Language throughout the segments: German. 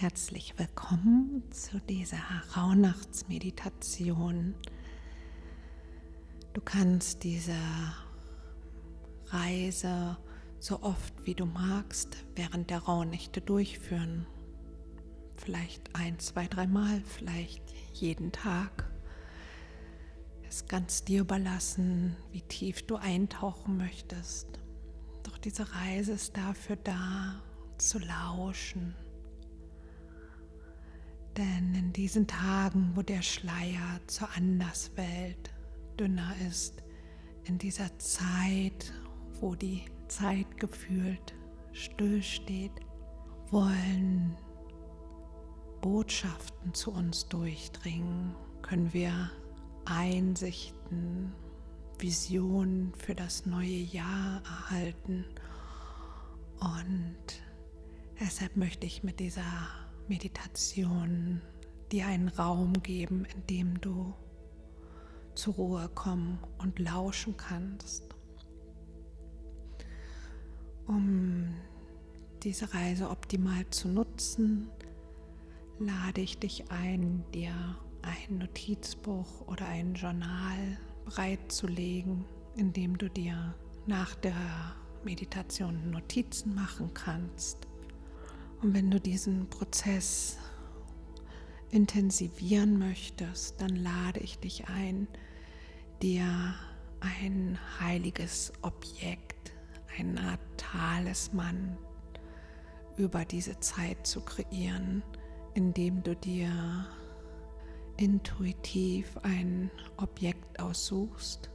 Herzlich willkommen zu dieser Rauhnachtsmeditation. Du kannst diese Reise so oft wie du magst während der Rauhnächte durchführen. Vielleicht ein, zwei, dreimal, vielleicht jeden Tag. Es ist ganz dir überlassen, wie tief du eintauchen möchtest. Doch diese Reise ist dafür da, zu lauschen. Denn in diesen Tagen, wo der Schleier zur Anderswelt dünner ist, in dieser Zeit, wo die Zeit gefühlt stillsteht, wollen Botschaften zu uns durchdringen, können wir Einsichten, Visionen für das neue Jahr erhalten. Und deshalb möchte ich mit dieser Meditation dir einen Raum geben, in dem du zur Ruhe kommen und lauschen kannst. Um diese Reise optimal zu nutzen, lade ich dich ein, dir ein Notizbuch oder ein Journal bereitzulegen, in dem du dir nach der Meditation Notizen machen kannst. Und wenn du diesen Prozess intensivieren möchtest, dann lade ich dich ein, dir ein heiliges Objekt, eine Art Talisman über diese Zeit zu kreieren, indem du dir intuitiv ein Objekt aussuchst.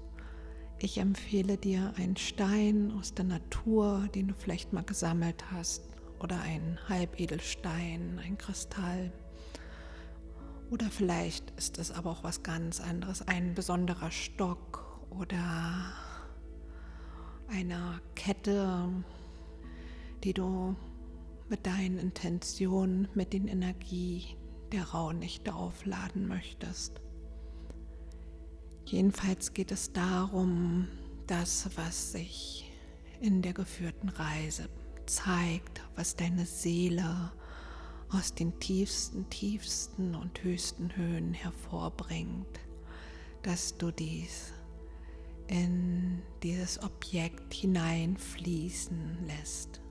Ich empfehle dir einen Stein aus der Natur, den du vielleicht mal gesammelt hast, oder ein Halbedelstein, ein Kristall. Oder vielleicht ist es aber auch was ganz anderes, ein besonderer Stock oder eine Kette, die du mit deinen Intentionen, mit den Energie der Rauhnächte aufladen möchtest. Jedenfalls geht es darum, das, was sich in der geführten Reise zeigt, was deine Seele aus den tiefsten, tiefsten und höchsten Höhen hervorbringt, dass du dies in dieses Objekt hineinfließen lässt.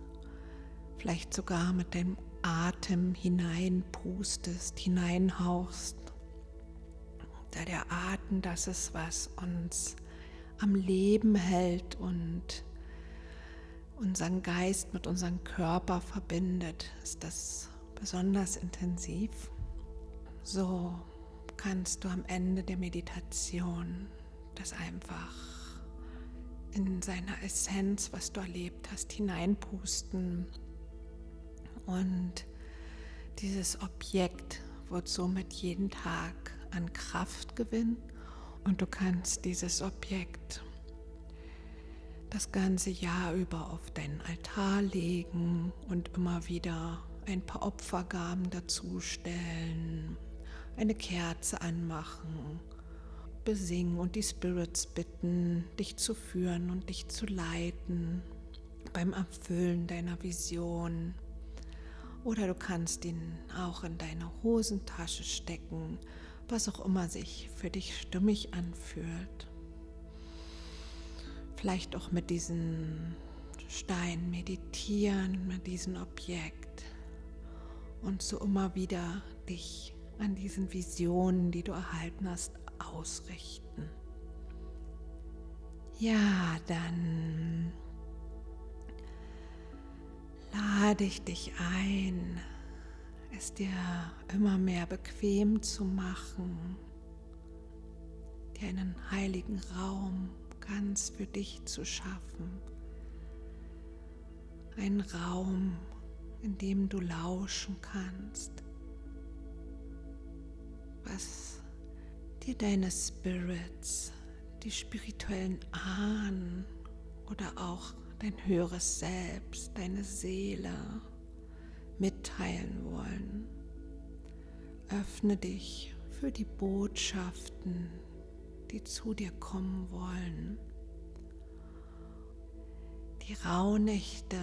Vielleicht sogar mit dem Atem hineinpustest, hineinhauchst. Da der Atem das ist, was uns am Leben hält und unseren Geist mit unserem Körper verbindet, ist das besonders intensiv. So kannst du am Ende der Meditation das einfach in seiner Essenz, was du erlebt hast, hineinpusten. Und dieses Objekt wird somit jeden Tag an Kraft gewinnen und du kannst dieses Objekt das ganze Jahr über auf deinen Altar legen und immer wieder ein paar Opfergaben dazustellen, eine Kerze anmachen, besingen und die Spirits bitten, dich zu führen und dich zu leiten beim Erfüllen deiner Vision. Oder du kannst ihn auch in deine Hosentasche stecken, was auch immer sich für dich stimmig anfühlt vielleicht auch mit diesem Stein meditieren, mit diesem Objekt und so immer wieder dich an diesen Visionen, die du erhalten hast, ausrichten. Ja, dann lade ich dich ein, es dir immer mehr bequem zu machen, dir einen heiligen Raum ganz für dich zu schaffen. Ein Raum, in dem du lauschen kannst, was dir deine Spirits, die spirituellen Ahnen oder auch dein höheres Selbst, deine Seele mitteilen wollen. Öffne dich für die Botschaften, die zu dir kommen wollen. Die Rauhnächte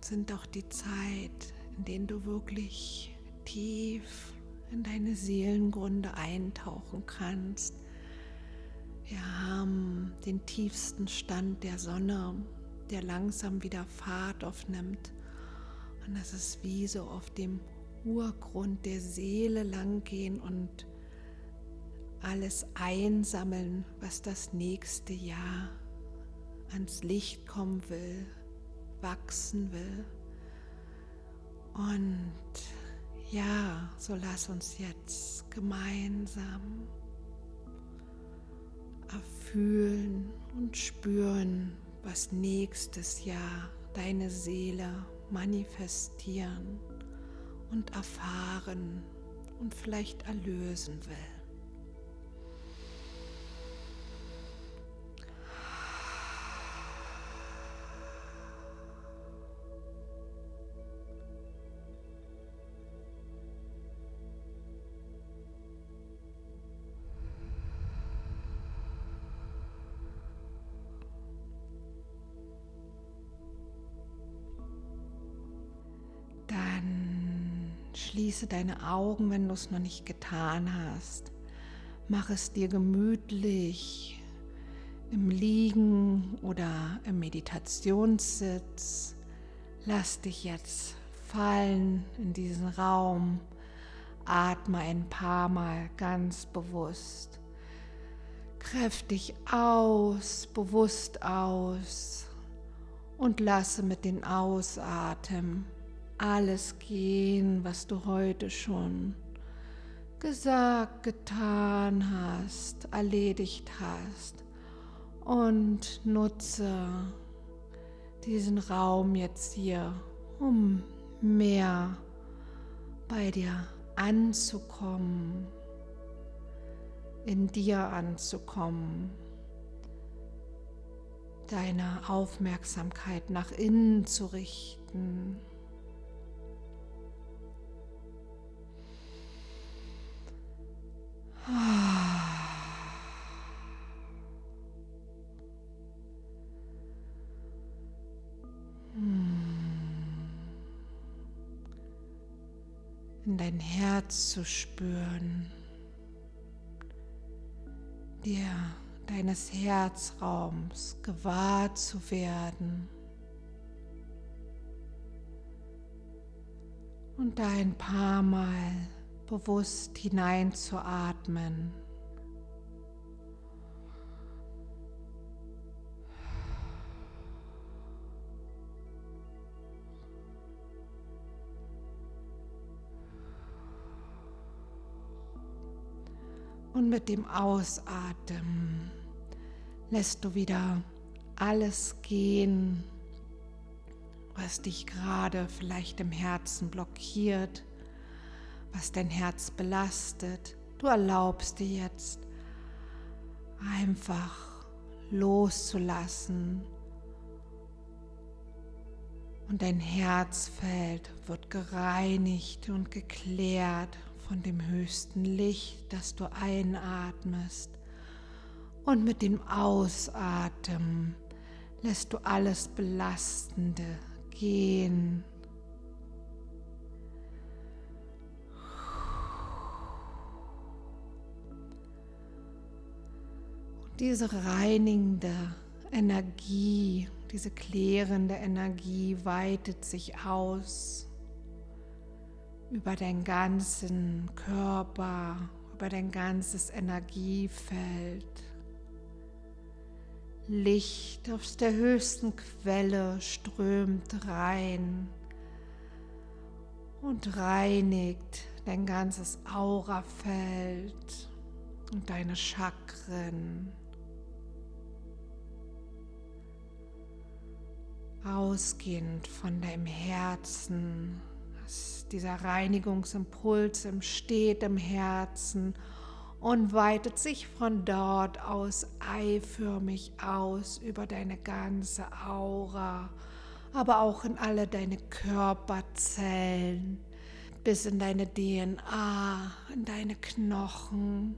sind auch die Zeit, in denen du wirklich tief in deine Seelengründe eintauchen kannst. Wir haben den tiefsten Stand der Sonne, der langsam wieder Fahrt aufnimmt. Und das ist wie so auf dem Urgrund der Seele langgehen und alles einsammeln, was das nächste Jahr ans Licht kommen will, wachsen will. Und ja, so lass uns jetzt gemeinsam erfühlen und spüren, was nächstes Jahr deine Seele manifestieren und erfahren und vielleicht erlösen will. Schließe deine Augen, wenn du es noch nicht getan hast. Mach es dir gemütlich im Liegen oder im Meditationssitz. Lass dich jetzt fallen in diesen Raum. Atme ein paar Mal ganz bewusst. Kräftig aus, bewusst aus und lasse mit den Ausatmen alles gehen, was du heute schon gesagt, getan hast, erledigt hast. Und nutze diesen Raum jetzt hier, um mehr bei dir anzukommen, in dir anzukommen, deine Aufmerksamkeit nach innen zu richten. in dein Herz zu spüren, dir deines Herzraums gewahr zu werden. Und da ein paar Mal bewusst hineinzuatmen. Und mit dem Ausatmen lässt du wieder alles gehen, was dich gerade vielleicht im Herzen blockiert was dein Herz belastet. Du erlaubst dir jetzt einfach loszulassen. Und dein Herzfeld wird gereinigt und geklärt von dem höchsten Licht, das du einatmest. Und mit dem Ausatmen lässt du alles Belastende gehen diese reinigende Energie, diese klärende Energie weitet sich aus über deinen ganzen Körper, über dein ganzes Energiefeld. Licht aus der höchsten Quelle strömt rein und reinigt dein ganzes Aurafeld und deine Chakren. Ausgehend von deinem Herzen, dass dieser Reinigungsimpuls entsteht im Herzen und weitet sich von dort aus eiförmig aus über deine ganze Aura, aber auch in alle deine Körperzellen, bis in deine DNA, in deine Knochen.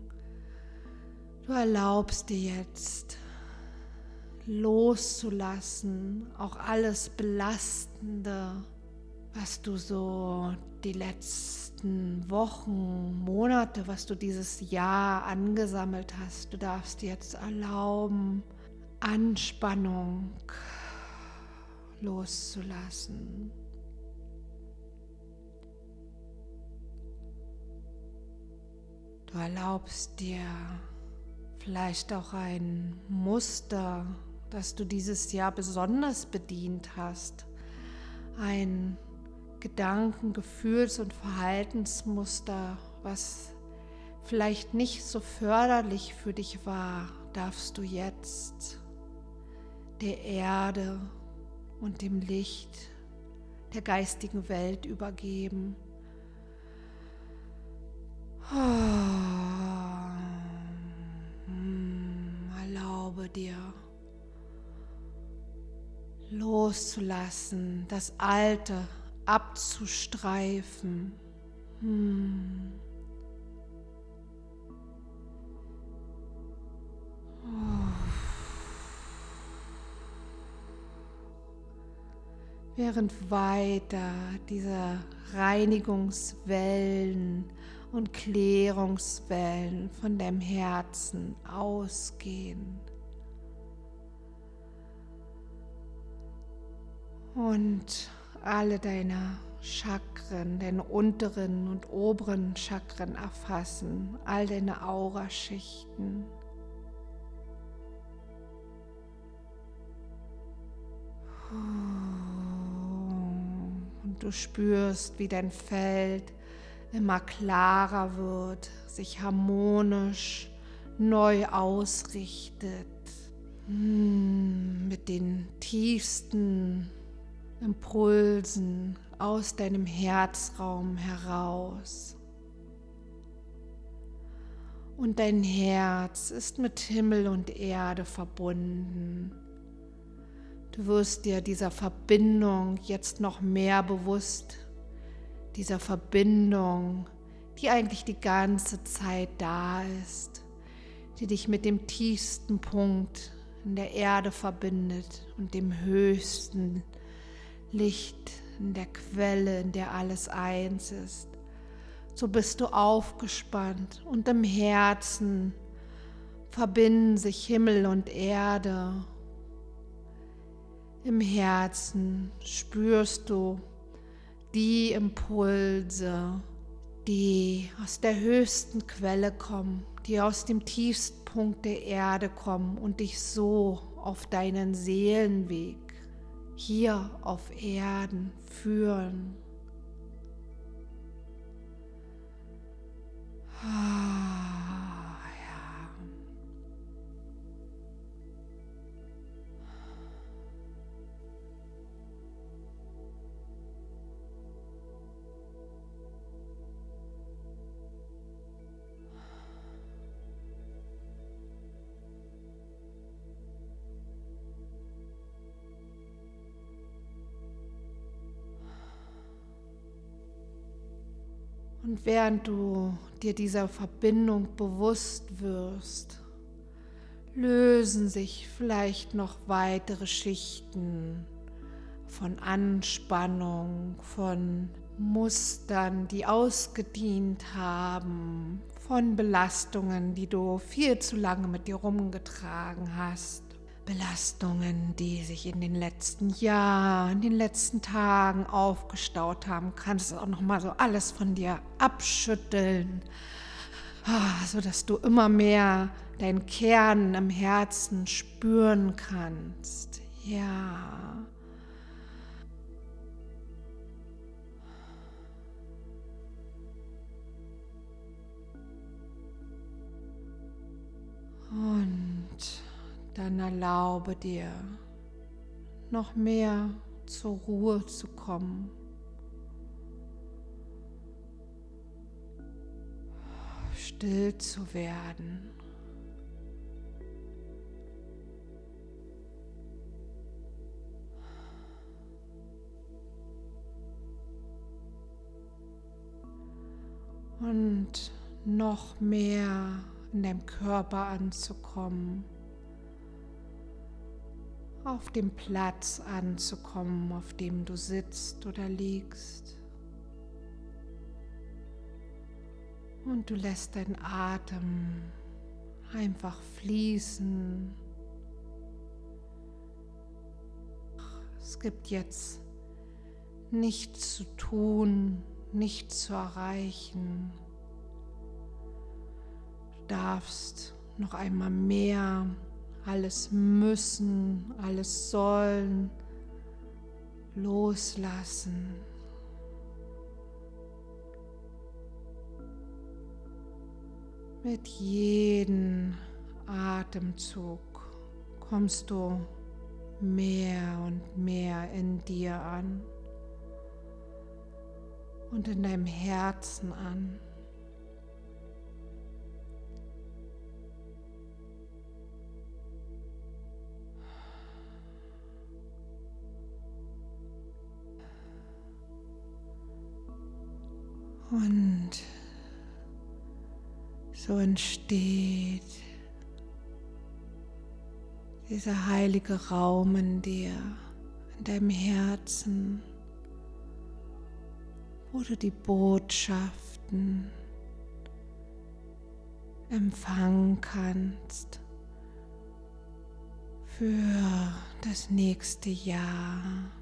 Du erlaubst dir jetzt loszulassen, auch alles Belastende was du so die letzten Wochen, Monate, was du dieses Jahr angesammelt hast. Du darfst jetzt erlauben, Anspannung loszulassen. Du erlaubst dir vielleicht auch ein Muster, das du dieses Jahr besonders bedient hast, ein Gedanken-, Gefühls- und Verhaltensmuster, was vielleicht nicht so förderlich für dich war, darfst du jetzt der Erde und dem Licht der geistigen Welt übergeben. Oh, erlaube dir loszulassen, das Alte abzustreifen. Hm. Während weiter diese Reinigungswellen und Klärungswellen von deinem Herzen ausgehen. Und alle deine Chakren, deine unteren und oberen Chakren erfassen, all deine Auraschichten. Und du spürst, wie dein Feld immer klarer wird, sich harmonisch neu ausrichtet, hm, mit den tiefsten Impulsen aus deinem Herzraum heraus. Und dein Herz ist mit Himmel und Erde verbunden. Du wirst dir dieser Verbindung jetzt noch mehr bewusst, dieser Verbindung, die eigentlich die ganze Zeit da ist, die dich mit dem tiefsten Punkt in der Erde verbindet und dem höchsten Licht in der Quelle, in der alles eins ist. So bist du aufgespannt und im Herzen verbinden sich Himmel und Erde. Im Herzen spürst du die Impulse, die aus der höchsten Quelle kommen, die aus dem tiefsten Punkt der Erde kommen und dich so auf deinen Seelenweg hier auf Erden führen. Ah, Und während du dir dieser Verbindung bewusst wirst, lösen sich vielleicht noch weitere Schichten von Anspannung, von Mustern, die ausgedient haben, von Belastungen, die du viel zu lange mit dir rumgetragen hast. Belastungen, die sich in den letzten Jahren, in den letzten Tagen aufgestaut haben, kannst du auch noch mal so alles von dir abschütteln, ah, so dass du immer mehr deinen Kern im Herzen spüren kannst. Ja. Und dann erlaube dir noch mehr zur Ruhe zu kommen. Still zu werden. Und noch mehr in deinem Körper anzukommen auf dem Platz anzukommen, auf dem du sitzt oder liegst. Und du lässt deinen Atem einfach fließen. Es gibt jetzt nichts zu tun, nichts zu erreichen. Du darfst noch einmal mehr alles müssen, alles sollen loslassen. Mit jedem Atemzug kommst du mehr und mehr in dir an und in deinem Herzen an. Und so entsteht dieser heilige Raum in dir, in deinem Herzen, wo du die Botschaften empfangen kannst für das nächste Jahr.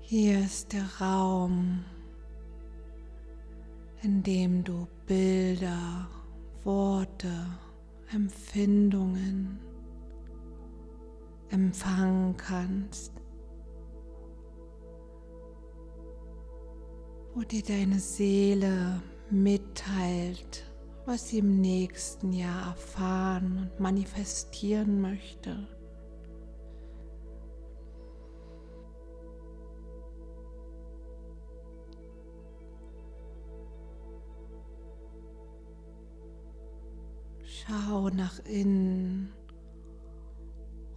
Hier ist der Raum, indem du Bilder, Worte, Empfindungen empfangen kannst, wo dir deine Seele mitteilt, was sie im nächsten Jahr erfahren und manifestieren möchte. Schau nach innen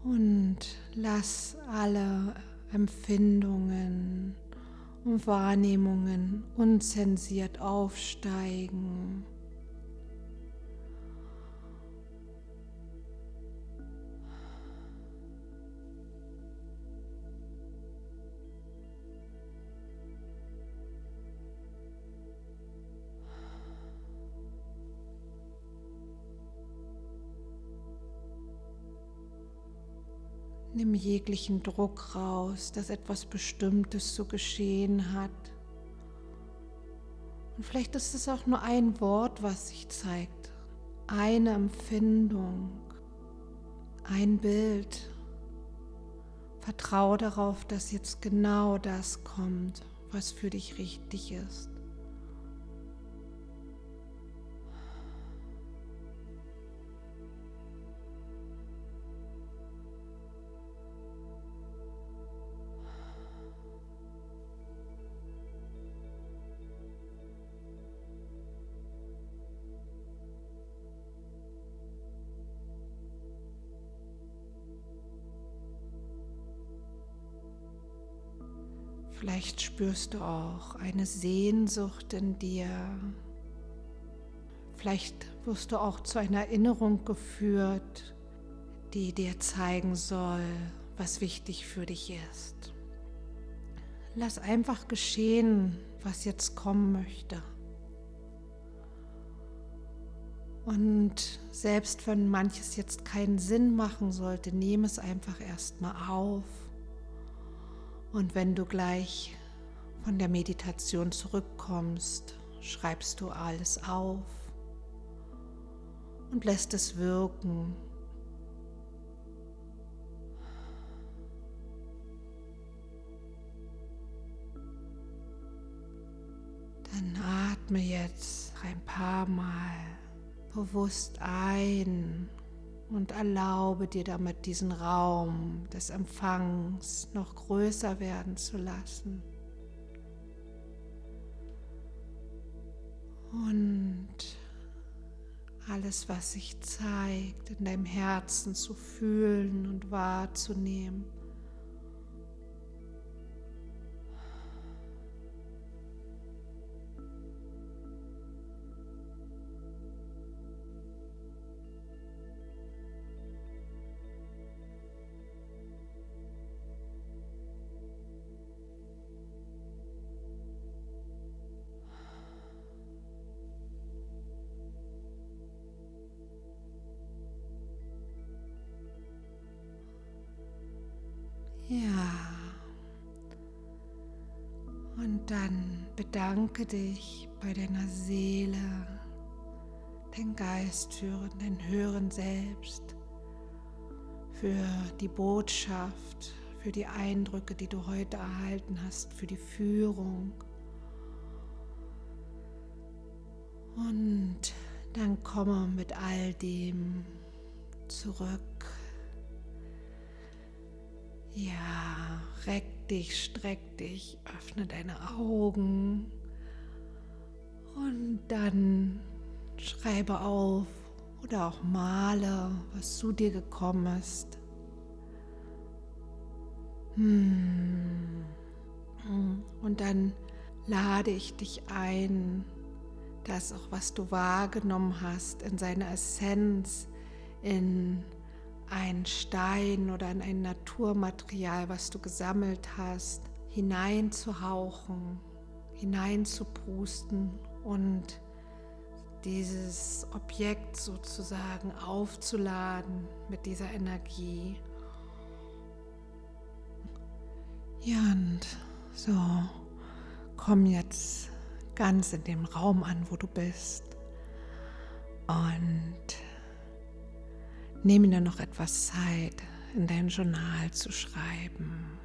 und lass alle Empfindungen und Wahrnehmungen unzensiert aufsteigen. Nimm jeglichen Druck raus, dass etwas Bestimmtes zu geschehen hat. Und vielleicht ist es auch nur ein Wort, was sich zeigt, eine Empfindung, ein Bild. Vertraue darauf, dass jetzt genau das kommt, was für dich richtig ist. Vielleicht spürst du auch eine Sehnsucht in dir. Vielleicht wirst du auch zu einer Erinnerung geführt, die dir zeigen soll, was wichtig für dich ist. Lass einfach geschehen, was jetzt kommen möchte. Und selbst wenn manches jetzt keinen Sinn machen sollte, nehme es einfach erstmal auf und wenn du gleich von der Meditation zurückkommst, schreibst du alles auf und lässt es wirken. Dann atme jetzt ein paar Mal bewusst ein und erlaube dir damit diesen Raum des Empfangs noch größer werden zu lassen. Und alles, was sich zeigt, in deinem Herzen zu fühlen und wahrzunehmen. Dann bedanke dich bei deiner Seele, dein Geist führen, dein Hören selbst für die Botschaft, für die Eindrücke, die du heute erhalten hast, für die Führung. Und dann komme mit all dem zurück. Ja, reck dich, streck dich, öffne deine Augen und dann schreibe auf oder auch male, was zu dir gekommen ist. Hm. Und dann lade ich dich ein, das auch, was du wahrgenommen hast, in seiner Essenz, in einen Stein oder in ein Naturmaterial, was du gesammelt hast, hineinzuhauchen, hineinzupusten und dieses Objekt sozusagen aufzuladen mit dieser Energie. Ja, und so komm jetzt ganz in dem Raum an, wo du bist. Und nehme dir noch etwas Zeit, in dein Journal zu schreiben,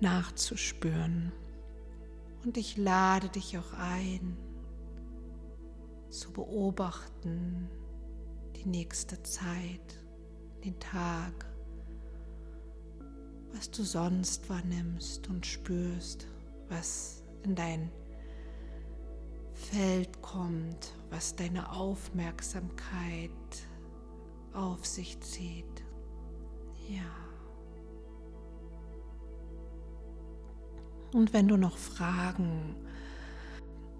nachzuspüren. Und ich lade dich auch ein, zu beobachten, die nächste Zeit, den Tag, was du sonst wahrnimmst und spürst, was in dein Feld kommt, was deine Aufmerksamkeit auf sich zieht. Ja. Und wenn du noch Fragen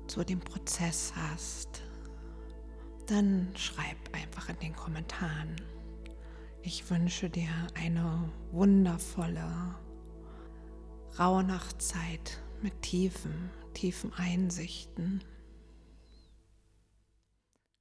zu dem Prozess hast, dann schreib einfach in den Kommentaren. Ich wünsche dir eine wundervolle Rauhnachtzeit mit tiefen, tiefen Einsichten